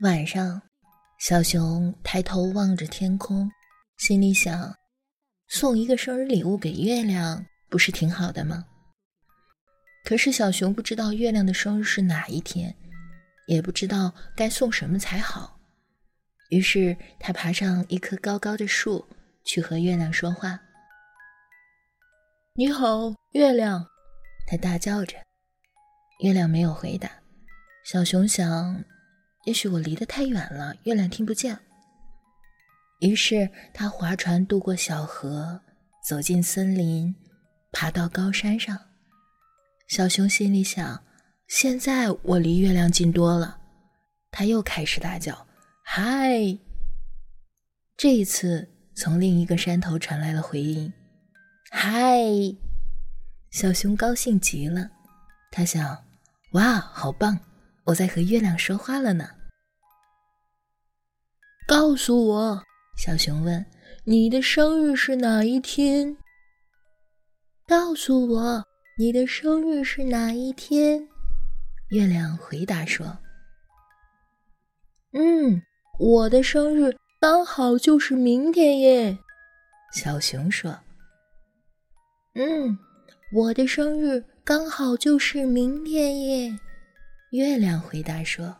晚上，小熊抬头望着天空，心里想：送一个生日礼物给月亮，不是挺好的吗？可是小熊不知道月亮的生日是哪一天，也不知道该送什么才好。于是，他爬上一棵高高的树，去和月亮说话。“你好，月亮！”他大叫着。月亮没有回答。小熊想，也许我离得太远了，月亮听不见。于是他划船渡过小河，走进森林，爬到高山上。小熊心里想：现在我离月亮近多了。他又开始大叫：“嗨！”这一次，从另一个山头传来了回应：“嗨！”小熊高兴极了，他想：“哇，好棒！我在和月亮说话了呢。”告诉我，小熊问：“你的生日是哪一天？”告诉我，你的生日是哪一天？月亮回答说：“嗯，我的生日刚好就是明天耶。”小熊说：“嗯。”我的生日刚好就是明天耶，月亮回答说：“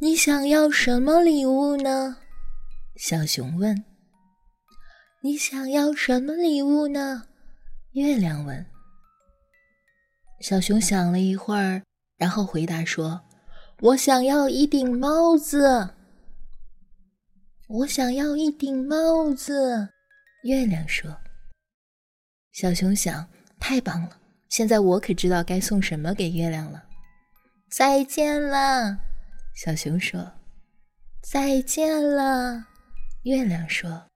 你想要什么礼物呢？”小熊问。“你想要什么礼物呢？”月亮问。小熊想了一会儿，然后回答说：“我想要一顶帽子。”我想要一顶帽子，月亮说。小熊想。太棒了！现在我可知道该送什么给月亮了。再见了，小熊说。再见了，月亮说。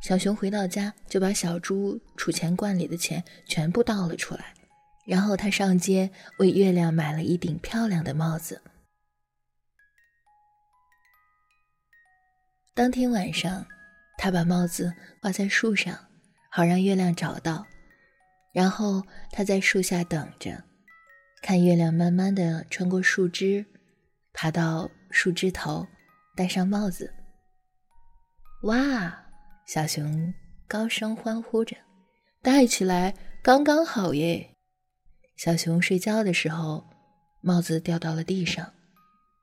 小熊回到家，就把小猪储钱罐里的钱全部倒了出来，然后他上街为月亮买了一顶漂亮的帽子。当天晚上，他把帽子挂在树上，好让月亮找到。然后他在树下等着，看月亮慢慢的穿过树枝，爬到树枝头，戴上帽子。哇！小熊高声欢呼着，戴起来刚刚好耶！小熊睡觉的时候，帽子掉到了地上。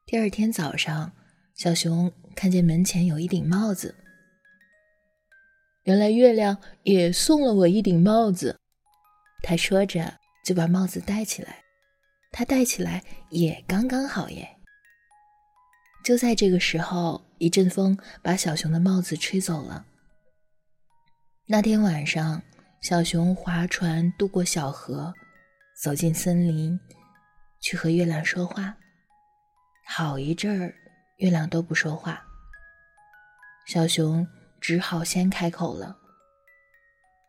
第二天早上，小熊看见门前有一顶帽子。原来月亮也送了我一顶帽子。他说着，就把帽子戴起来。他戴起来也刚刚好耶。就在这个时候，一阵风把小熊的帽子吹走了。那天晚上，小熊划船渡过小河，走进森林，去和月亮说话。好一阵儿，月亮都不说话。小熊只好先开口了：“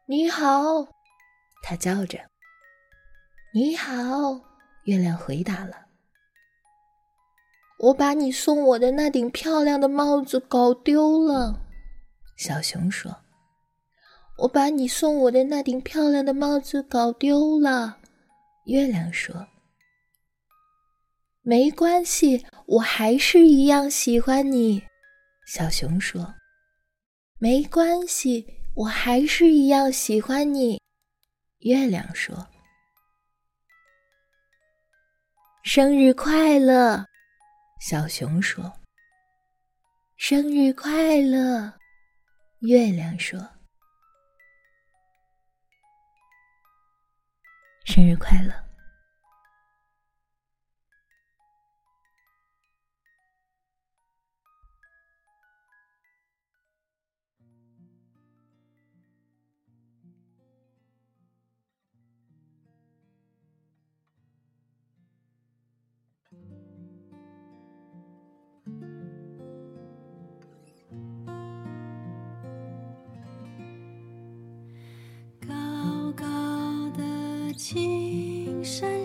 你好。”他叫着：“你好。”月亮回答了：“我把你送我的那顶漂亮的帽子搞丢了。”小熊说：“我把你送我的那顶漂亮的帽子搞丢了。”月亮说：“没关系，我还是一样喜欢你。”小熊说：“没关系，我还是一样喜欢你。”月亮说：“生日快乐！”小熊说：“生日快乐！”月亮说：“生日快乐！”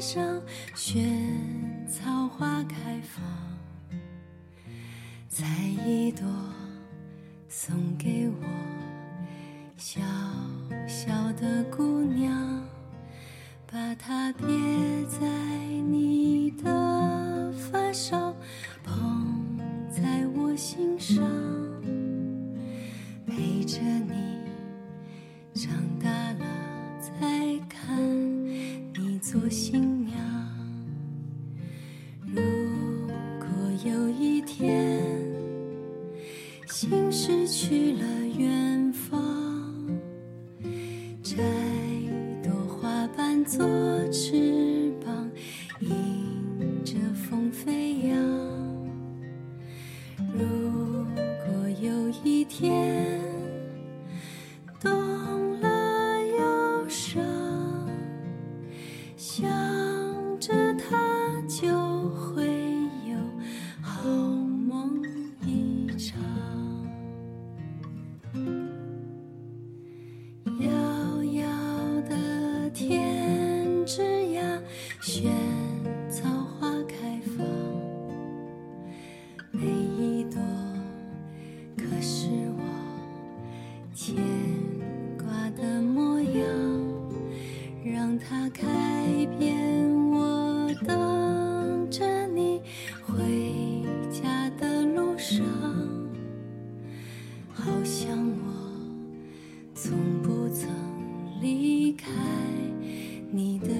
上萱草花开放，采一朵送给我，心事去了远方摘朵花瓣做翅膀迎着风飞扬。如果有一天雪。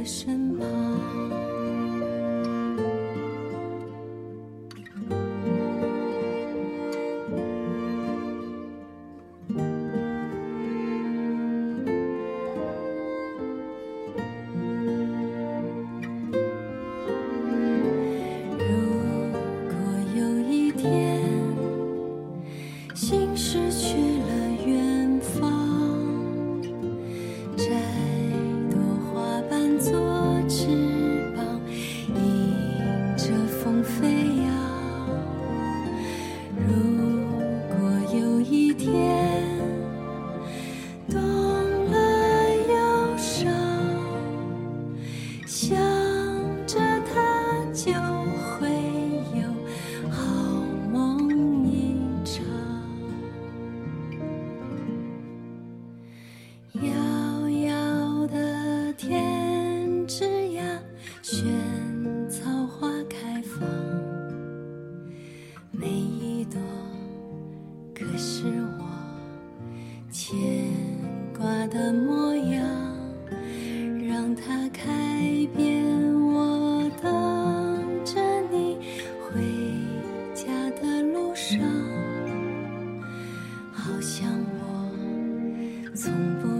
身旁。牵挂的模样让它开遍我等着你回家的路上好像我从不